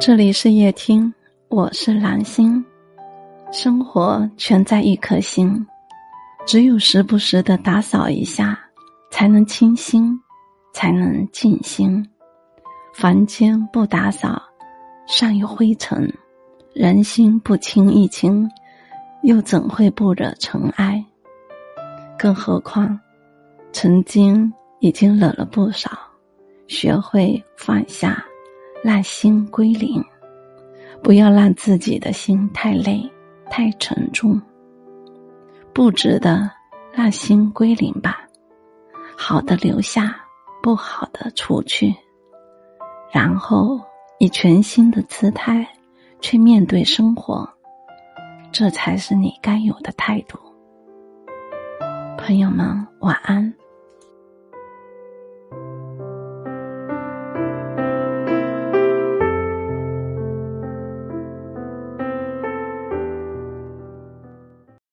这里是夜听，我是蓝心。生活全在一颗心，只有时不时的打扫一下，才能清心，才能静心。房间不打扫，上有灰尘；人心不清一清，又怎会不惹尘埃？更何况，曾经已经惹了不少，学会放下。让心归零，不要让自己的心太累、太沉重。不值得，让心归零吧。好的留下，不好的除去，然后以全新的姿态去面对生活，这才是你该有的态度。朋友们，晚安。